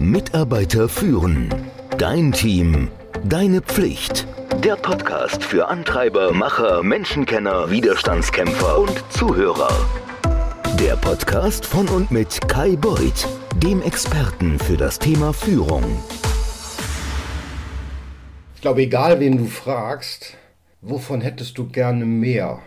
Mitarbeiter führen. Dein Team. Deine Pflicht. Der Podcast für Antreiber, Macher, Menschenkenner, Widerstandskämpfer und Zuhörer. Der Podcast von und mit Kai Beuth, dem Experten für das Thema Führung. Ich glaube, egal wen du fragst, wovon hättest du gerne mehr?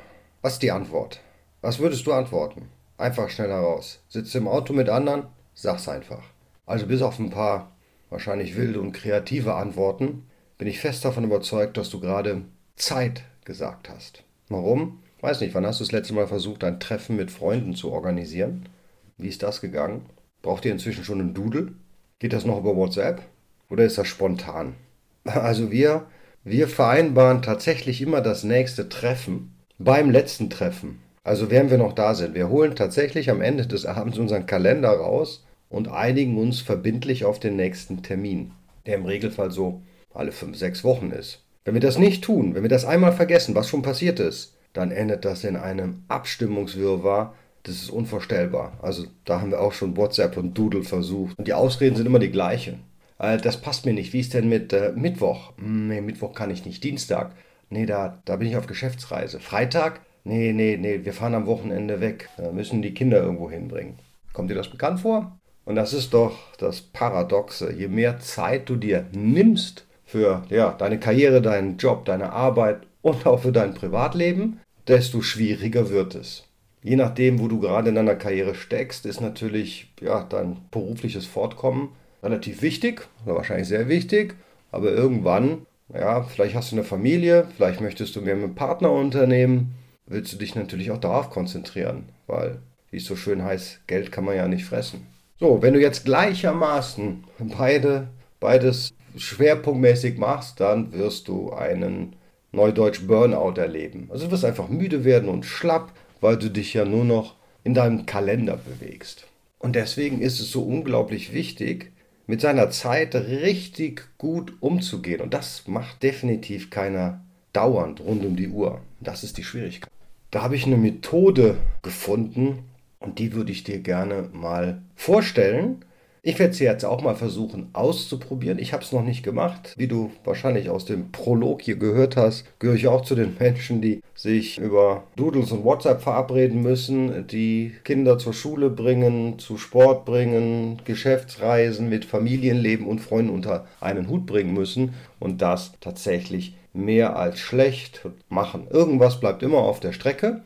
Was ist die Antwort? Was würdest du antworten? Einfach schnell heraus. Sitzt im Auto mit anderen? Sag's einfach. Also bis auf ein paar wahrscheinlich wilde und kreative Antworten bin ich fest davon überzeugt, dass du gerade Zeit gesagt hast. Warum? Weiß nicht, wann hast du das letzte Mal versucht, ein Treffen mit Freunden zu organisieren? Wie ist das gegangen? Braucht ihr inzwischen schon einen Doodle? Geht das noch über WhatsApp? Oder ist das spontan? Also wir, wir vereinbaren tatsächlich immer das nächste Treffen beim letzten Treffen. Also während wir noch da sind. Wir holen tatsächlich am Ende des Abends unseren Kalender raus und einigen uns verbindlich auf den nächsten Termin, der im Regelfall so alle fünf, sechs Wochen ist. Wenn wir das nicht tun, wenn wir das einmal vergessen, was schon passiert ist, dann endet das in einem Abstimmungswirrwarr. Das ist unvorstellbar. Also da haben wir auch schon WhatsApp und Doodle versucht. Und die Ausreden sind immer die gleichen. Äh, das passt mir nicht. Wie ist denn mit äh, Mittwoch? Hm, nee, Mittwoch kann ich nicht. Dienstag? Nee, da, da bin ich auf Geschäftsreise. Freitag? Nee, nee, nee, wir fahren am Wochenende weg. Da müssen die Kinder irgendwo hinbringen. Kommt dir das bekannt vor? Und das ist doch das Paradoxe. Je mehr Zeit du dir nimmst für ja, deine Karriere, deinen Job, deine Arbeit und auch für dein Privatleben, desto schwieriger wird es. Je nachdem, wo du gerade in deiner Karriere steckst, ist natürlich ja, dein berufliches Fortkommen relativ wichtig oder wahrscheinlich sehr wichtig. Aber irgendwann, ja, vielleicht hast du eine Familie, vielleicht möchtest du mehr mit einem Partner unternehmen, willst du dich natürlich auch darauf konzentrieren, weil, wie es so schön heißt, Geld kann man ja nicht fressen. So, wenn du jetzt gleichermaßen beide, beides schwerpunktmäßig machst, dann wirst du einen Neudeutsch Burnout erleben. Also du wirst einfach müde werden und schlapp, weil du dich ja nur noch in deinem Kalender bewegst. Und deswegen ist es so unglaublich wichtig, mit seiner Zeit richtig gut umzugehen. Und das macht definitiv keiner dauernd rund um die Uhr. Das ist die Schwierigkeit. Da habe ich eine Methode gefunden, und die würde ich dir gerne mal vorstellen. Ich werde sie jetzt auch mal versuchen auszuprobieren. Ich habe es noch nicht gemacht. Wie du wahrscheinlich aus dem Prolog hier gehört hast, gehöre ich auch zu den Menschen, die sich über Doodles und WhatsApp verabreden müssen, die Kinder zur Schule bringen, zu Sport bringen, Geschäftsreisen mit Familienleben und Freunden unter einen Hut bringen müssen und das tatsächlich mehr als schlecht machen. Irgendwas bleibt immer auf der Strecke.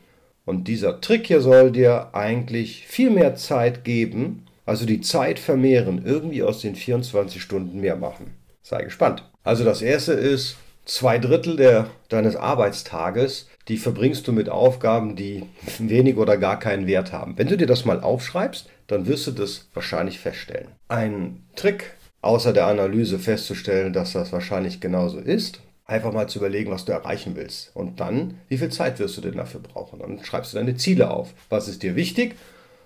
Und dieser Trick hier soll dir eigentlich viel mehr Zeit geben, also die Zeit vermehren, irgendwie aus den 24 Stunden mehr machen. Sei gespannt. Also das erste ist, zwei Drittel der, deines Arbeitstages, die verbringst du mit Aufgaben, die wenig oder gar keinen Wert haben. Wenn du dir das mal aufschreibst, dann wirst du das wahrscheinlich feststellen. Ein Trick, außer der Analyse festzustellen, dass das wahrscheinlich genauso ist, einfach mal zu überlegen, was du erreichen willst. Und dann, wie viel Zeit wirst du denn dafür brauchen? Dann schreibst du deine Ziele auf. Was ist dir wichtig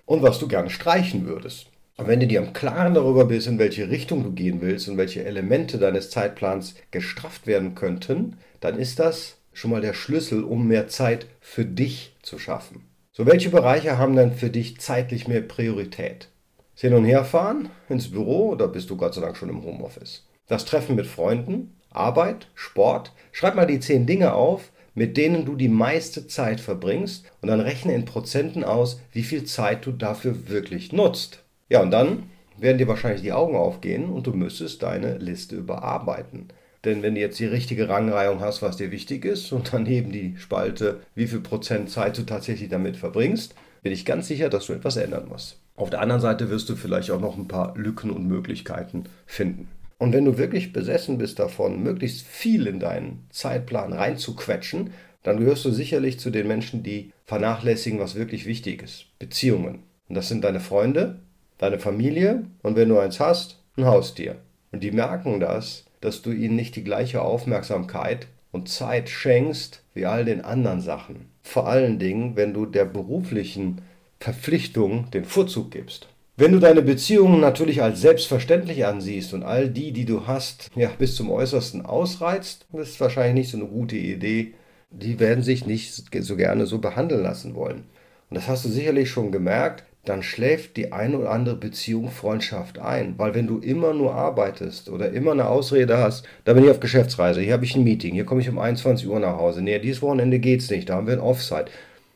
und was du gerne streichen würdest. Und wenn du dir im Klaren darüber bist, in welche Richtung du gehen willst und welche Elemente deines Zeitplans gestrafft werden könnten, dann ist das schon mal der Schlüssel, um mehr Zeit für dich zu schaffen. So, welche Bereiche haben dann für dich zeitlich mehr Priorität? Hin und her fahren ins Büro oder bist du Gott sei Dank schon im Homeoffice? Das Treffen mit Freunden, Arbeit, Sport. Schreib mal die zehn Dinge auf, mit denen du die meiste Zeit verbringst und dann rechne in Prozenten aus, wie viel Zeit du dafür wirklich nutzt. Ja, und dann werden dir wahrscheinlich die Augen aufgehen und du müsstest deine Liste überarbeiten. Denn wenn du jetzt die richtige Rangreihung hast, was dir wichtig ist, und daneben die Spalte, wie viel Prozent Zeit du tatsächlich damit verbringst, bin ich ganz sicher, dass du etwas ändern musst. Auf der anderen Seite wirst du vielleicht auch noch ein paar Lücken und Möglichkeiten finden. Und wenn du wirklich besessen bist davon, möglichst viel in deinen Zeitplan reinzuquetschen, dann gehörst du sicherlich zu den Menschen, die vernachlässigen, was wirklich wichtig ist. Beziehungen. Und das sind deine Freunde, deine Familie und wenn du eins hast, ein Haustier. Und die merken das, dass du ihnen nicht die gleiche Aufmerksamkeit und Zeit schenkst wie all den anderen Sachen. Vor allen Dingen, wenn du der beruflichen Verpflichtung den Vorzug gibst. Wenn du deine Beziehungen natürlich als selbstverständlich ansiehst und all die, die du hast, ja, bis zum Äußersten ausreizt, das ist wahrscheinlich nicht so eine gute Idee. Die werden sich nicht so gerne so behandeln lassen wollen. Und das hast du sicherlich schon gemerkt. dann schläft die eine oder andere Beziehung, Freundschaft ein. Weil wenn du immer nur arbeitest oder immer eine Ausrede hast, da bin ich auf Geschäftsreise, hier habe ich ein Meeting, hier komme ich um 21 Uhr nach Hause, nee, dieses Wochenende geht's nicht, da haben wir ein Offside.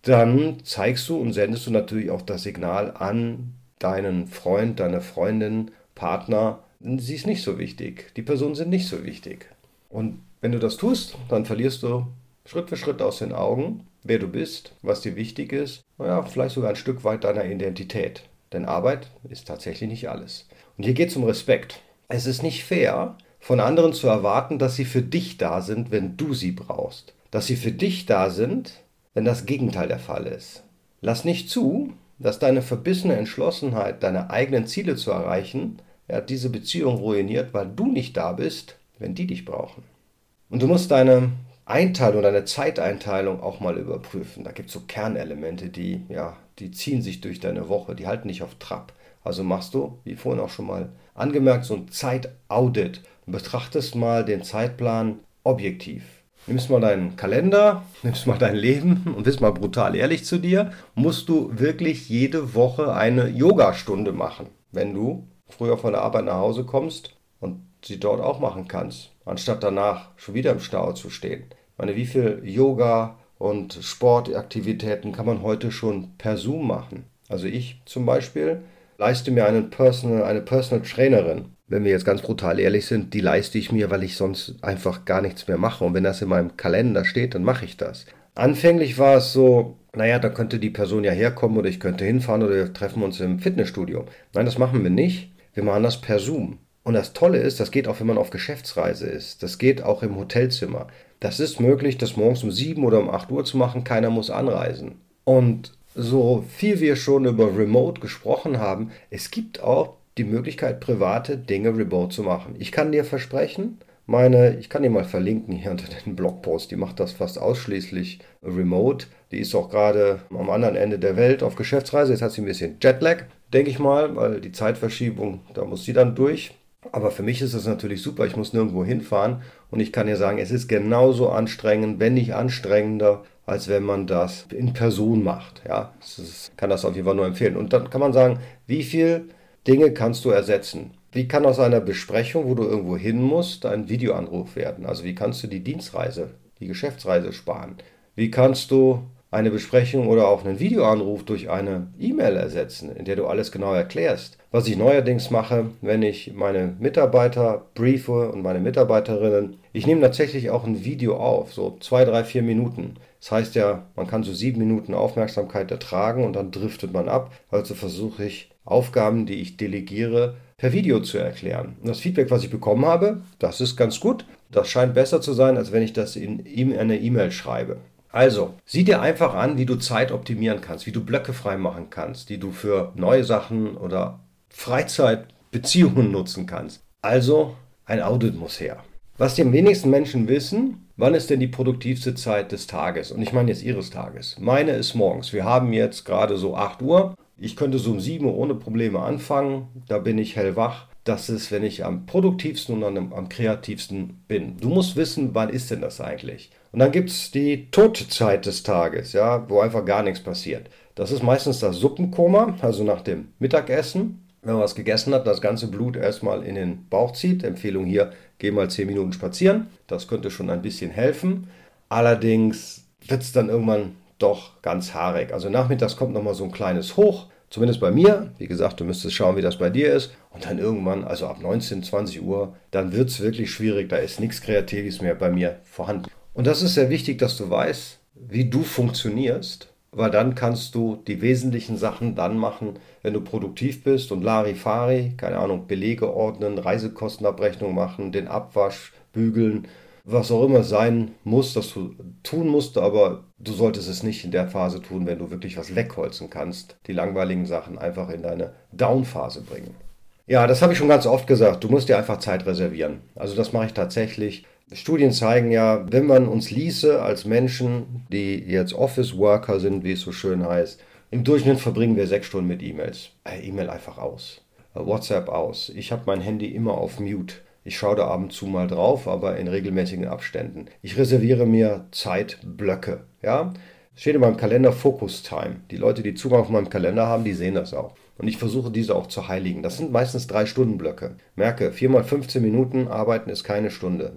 Dann zeigst du und sendest du natürlich auch das Signal an deinen Freund, deine Freundin, Partner, sie ist nicht so wichtig, die Personen sind nicht so wichtig. Und wenn du das tust, dann verlierst du Schritt für Schritt aus den Augen, wer du bist, was dir wichtig ist, naja, vielleicht sogar ein Stück weit deiner Identität. Denn Arbeit ist tatsächlich nicht alles. Und hier geht es um Respekt. Es ist nicht fair, von anderen zu erwarten, dass sie für dich da sind, wenn du sie brauchst. Dass sie für dich da sind, wenn das Gegenteil der Fall ist. Lass nicht zu, dass deine verbissene Entschlossenheit, deine eigenen Ziele zu erreichen, ja, diese Beziehung ruiniert, weil du nicht da bist, wenn die dich brauchen. Und du musst deine Einteilung, deine Zeiteinteilung auch mal überprüfen. Da gibt es so Kernelemente, die, ja, die ziehen sich durch deine Woche, die halten dich auf Trab. Also machst du, wie vorhin auch schon mal angemerkt, so ein Zeitaudit und betrachtest mal den Zeitplan objektiv. Nimmst mal deinen Kalender, nimmst mal dein Leben und bist mal brutal ehrlich zu dir, musst du wirklich jede Woche eine Yogastunde machen, wenn du früher von der Arbeit nach Hause kommst und sie dort auch machen kannst, anstatt danach schon wieder im Stau zu stehen. Ich meine, wie viel Yoga und Sportaktivitäten kann man heute schon per Zoom machen? Also ich zum Beispiel leiste mir einen Personal, eine Personal Trainerin. Wenn wir jetzt ganz brutal ehrlich sind, die leiste ich mir, weil ich sonst einfach gar nichts mehr mache. Und wenn das in meinem Kalender steht, dann mache ich das. Anfänglich war es so, naja, da könnte die Person ja herkommen oder ich könnte hinfahren oder wir treffen uns im Fitnessstudio. Nein, das machen wir nicht. Wir machen das per Zoom. Und das Tolle ist, das geht auch, wenn man auf Geschäftsreise ist. Das geht auch im Hotelzimmer. Das ist möglich, das morgens um 7 oder um 8 Uhr zu machen. Keiner muss anreisen. Und so viel wir schon über Remote gesprochen haben, es gibt auch die Möglichkeit, private Dinge remote zu machen. Ich kann dir versprechen, meine, ich kann dir mal verlinken hier unter den Blogpost, die macht das fast ausschließlich remote. Die ist auch gerade am anderen Ende der Welt auf Geschäftsreise. Jetzt hat sie ein bisschen Jetlag, denke ich mal, weil die Zeitverschiebung, da muss sie dann durch. Aber für mich ist es natürlich super, ich muss nirgendwo hinfahren und ich kann dir sagen, es ist genauso anstrengend, wenn nicht anstrengender, als wenn man das in Person macht. Ja, ich kann das auf jeden Fall nur empfehlen. Und dann kann man sagen, wie viele Dinge kannst du ersetzen? Wie kann aus einer Besprechung, wo du irgendwo hin musst, ein Videoanruf werden? Also wie kannst du die Dienstreise, die Geschäftsreise sparen? Wie kannst du eine Besprechung oder auch einen Videoanruf durch eine E-Mail ersetzen, in der du alles genau erklärst. Was ich neuerdings mache, wenn ich meine Mitarbeiter briefe und meine Mitarbeiterinnen, ich nehme tatsächlich auch ein Video auf, so zwei, drei, vier Minuten. Das heißt ja, man kann so sieben Minuten Aufmerksamkeit ertragen und dann driftet man ab. Also versuche ich Aufgaben, die ich delegiere, per Video zu erklären. Und das Feedback, was ich bekommen habe, das ist ganz gut. Das scheint besser zu sein, als wenn ich das in eine E-Mail schreibe. Also, sieh dir einfach an, wie du Zeit optimieren kannst, wie du Blöcke freimachen kannst, die du für neue Sachen oder Freizeitbeziehungen nutzen kannst. Also, ein Audit muss her. Was die wenigsten Menschen wissen, wann ist denn die produktivste Zeit des Tages? Und ich meine jetzt ihres Tages. Meine ist morgens. Wir haben jetzt gerade so 8 Uhr. Ich könnte so um 7 Uhr ohne Probleme anfangen. Da bin ich hellwach. Das ist, wenn ich am produktivsten und am, am kreativsten bin. Du musst wissen, wann ist denn das eigentlich? Und dann gibt es die Todzeit des Tages, ja, wo einfach gar nichts passiert. Das ist meistens das Suppenkoma, also nach dem Mittagessen. Wenn man was gegessen hat, das ganze Blut erstmal in den Bauch zieht. Empfehlung hier, geh mal 10 Minuten spazieren. Das könnte schon ein bisschen helfen. Allerdings wird es dann irgendwann doch ganz haarig. Also nachmittags kommt nochmal so ein kleines Hoch. Zumindest bei mir. Wie gesagt, du müsstest schauen, wie das bei dir ist. Und dann irgendwann, also ab 19, 20 Uhr, dann wird es wirklich schwierig. Da ist nichts Kreatives mehr bei mir vorhanden. Und das ist sehr wichtig, dass du weißt, wie du funktionierst, weil dann kannst du die wesentlichen Sachen dann machen, wenn du produktiv bist und Larifari, keine Ahnung, Belege ordnen, Reisekostenabrechnung machen, den Abwasch bügeln, was auch immer sein muss, dass du tun musst, aber du solltest es nicht in der Phase tun, wenn du wirklich was wegholzen kannst, die langweiligen Sachen einfach in deine Down-Phase bringen. Ja, das habe ich schon ganz oft gesagt, du musst dir einfach Zeit reservieren. Also das mache ich tatsächlich. Studien zeigen ja, wenn man uns ließe als Menschen, die jetzt Office Worker sind, wie es so schön heißt, im Durchschnitt verbringen wir sechs Stunden mit E-Mails. Äh, E-Mail einfach aus. Äh, WhatsApp aus. Ich habe mein Handy immer auf Mute. Ich schaue da ab und zu mal drauf, aber in regelmäßigen Abständen. Ich reserviere mir Zeitblöcke. Ja? Steht in meinem Kalender Focus Time. Die Leute, die Zugang auf meinem Kalender haben, die sehen das auch. Und ich versuche diese auch zu heiligen. Das sind meistens drei Stunden Blöcke. Merke, 4 mal 15 Minuten arbeiten ist keine Stunde.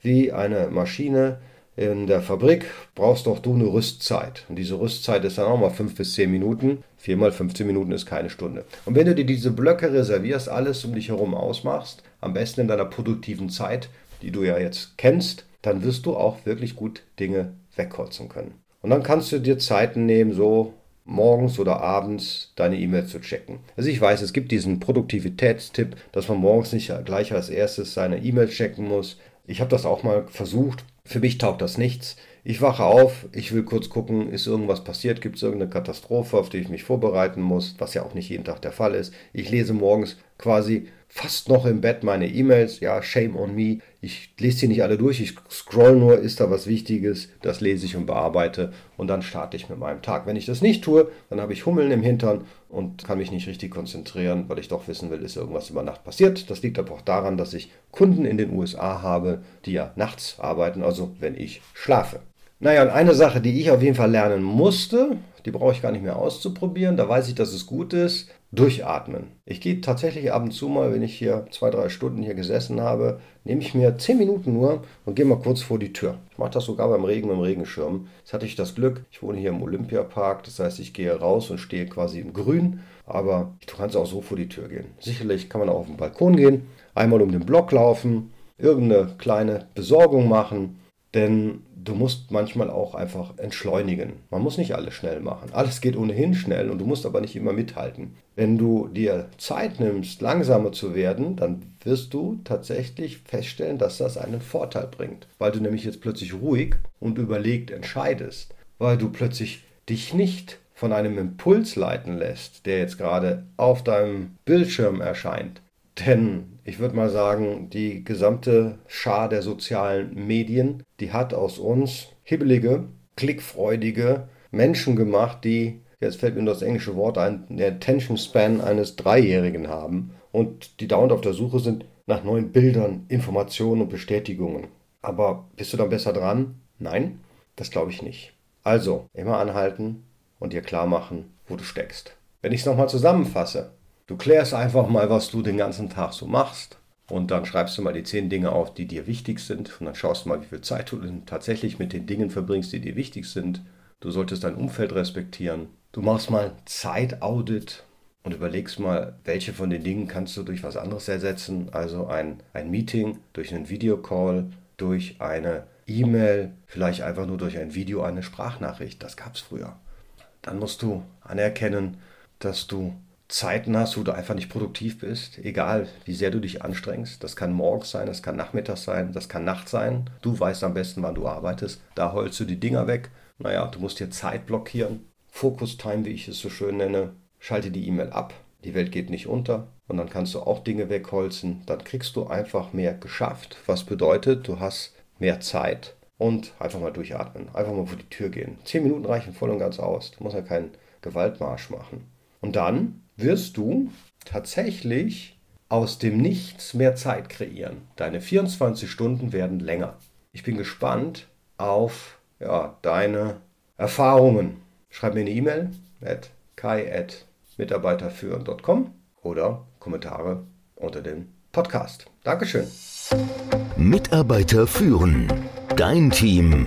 Wie eine Maschine in der Fabrik brauchst doch du eine Rüstzeit. Und diese Rüstzeit ist dann auch mal 5 bis 10 Minuten. 4 mal 15 Minuten ist keine Stunde. Und wenn du dir diese Blöcke reservierst, alles um dich herum ausmachst, am besten in deiner produktiven Zeit, die du ja jetzt kennst, dann wirst du auch wirklich gut Dinge wegholzen können. Und dann kannst du dir Zeiten nehmen, so morgens oder abends deine E-Mail zu checken. Also ich weiß, es gibt diesen Produktivitätstipp, dass man morgens nicht gleich als erstes seine E-Mail checken muss. Ich habe das auch mal versucht. Für mich taugt das nichts. Ich wache auf, ich will kurz gucken, ist irgendwas passiert, gibt es irgendeine Katastrophe, auf die ich mich vorbereiten muss, was ja auch nicht jeden Tag der Fall ist. Ich lese morgens quasi fast noch im Bett meine E-Mails. Ja, shame on me. Ich lese sie nicht alle durch. Ich scroll nur, ist da was Wichtiges. Das lese ich und bearbeite. Und dann starte ich mit meinem Tag. Wenn ich das nicht tue, dann habe ich Hummeln im Hintern und kann mich nicht richtig konzentrieren, weil ich doch wissen will, ist irgendwas über Nacht passiert. Das liegt aber auch daran, dass ich Kunden in den USA habe, die ja nachts arbeiten, also wenn ich schlafe. Naja, und eine Sache, die ich auf jeden Fall lernen musste, die brauche ich gar nicht mehr auszuprobieren, da weiß ich, dass es gut ist, durchatmen. Ich gehe tatsächlich ab und zu mal, wenn ich hier zwei, drei Stunden hier gesessen habe, nehme ich mir zehn Minuten nur und gehe mal kurz vor die Tür. Ich mache das sogar beim Regen mit dem Regenschirm. Jetzt hatte ich das Glück, ich wohne hier im Olympiapark, das heißt, ich gehe raus und stehe quasi im Grün, aber du kannst auch so vor die Tür gehen. Sicherlich kann man auch auf den Balkon gehen, einmal um den Block laufen, irgendeine kleine Besorgung machen, denn du musst manchmal auch einfach entschleunigen. Man muss nicht alles schnell machen. Alles geht ohnehin schnell und du musst aber nicht immer mithalten. Wenn du dir Zeit nimmst, langsamer zu werden, dann wirst du tatsächlich feststellen, dass das einen Vorteil bringt. Weil du nämlich jetzt plötzlich ruhig und überlegt entscheidest. Weil du plötzlich dich nicht von einem Impuls leiten lässt, der jetzt gerade auf deinem Bildschirm erscheint. Denn ich würde mal sagen, die gesamte Schar der sozialen Medien, die hat aus uns hibbelige, klickfreudige Menschen gemacht, die, jetzt fällt mir das englische Wort ein, den Attention Span eines Dreijährigen haben und die dauernd auf der Suche sind nach neuen Bildern, Informationen und Bestätigungen. Aber bist du dann besser dran? Nein, das glaube ich nicht. Also, immer anhalten und dir klar machen, wo du steckst. Wenn ich es nochmal zusammenfasse, Du klärst einfach mal, was du den ganzen Tag so machst. Und dann schreibst du mal die zehn Dinge auf, die dir wichtig sind. Und dann schaust du mal, wie viel Zeit du tatsächlich mit den Dingen verbringst, die dir wichtig sind. Du solltest dein Umfeld respektieren. Du machst mal Zeitaudit und überlegst mal, welche von den Dingen kannst du durch was anderes ersetzen. Also ein, ein Meeting, durch einen Videocall, durch eine E-Mail, vielleicht einfach nur durch ein Video, eine Sprachnachricht. Das gab es früher. Dann musst du anerkennen, dass du Zeiten hast, wo du einfach nicht produktiv bist, egal wie sehr du dich anstrengst. Das kann morgens sein, das kann nachmittags sein, das kann Nacht sein. Du weißt am besten, wann du arbeitest. Da holst du die Dinger weg. Naja, du musst dir Zeit blockieren. Focus Time, wie ich es so schön nenne. Schalte die E-Mail ab. Die Welt geht nicht unter. Und dann kannst du auch Dinge wegholzen. Dann kriegst du einfach mehr geschafft. Was bedeutet, du hast mehr Zeit. Und einfach mal durchatmen. Einfach mal vor die Tür gehen. Zehn Minuten reichen voll und ganz aus. Du musst ja keinen Gewaltmarsch machen. Und dann wirst du tatsächlich aus dem Nichts mehr Zeit kreieren. Deine 24 Stunden werden länger. Ich bin gespannt auf ja, deine Erfahrungen. Schreib mir eine E-Mail at kai.mitarbeiterführen.com oder Kommentare unter dem Podcast. Dankeschön. Mitarbeiter führen. Dein Team.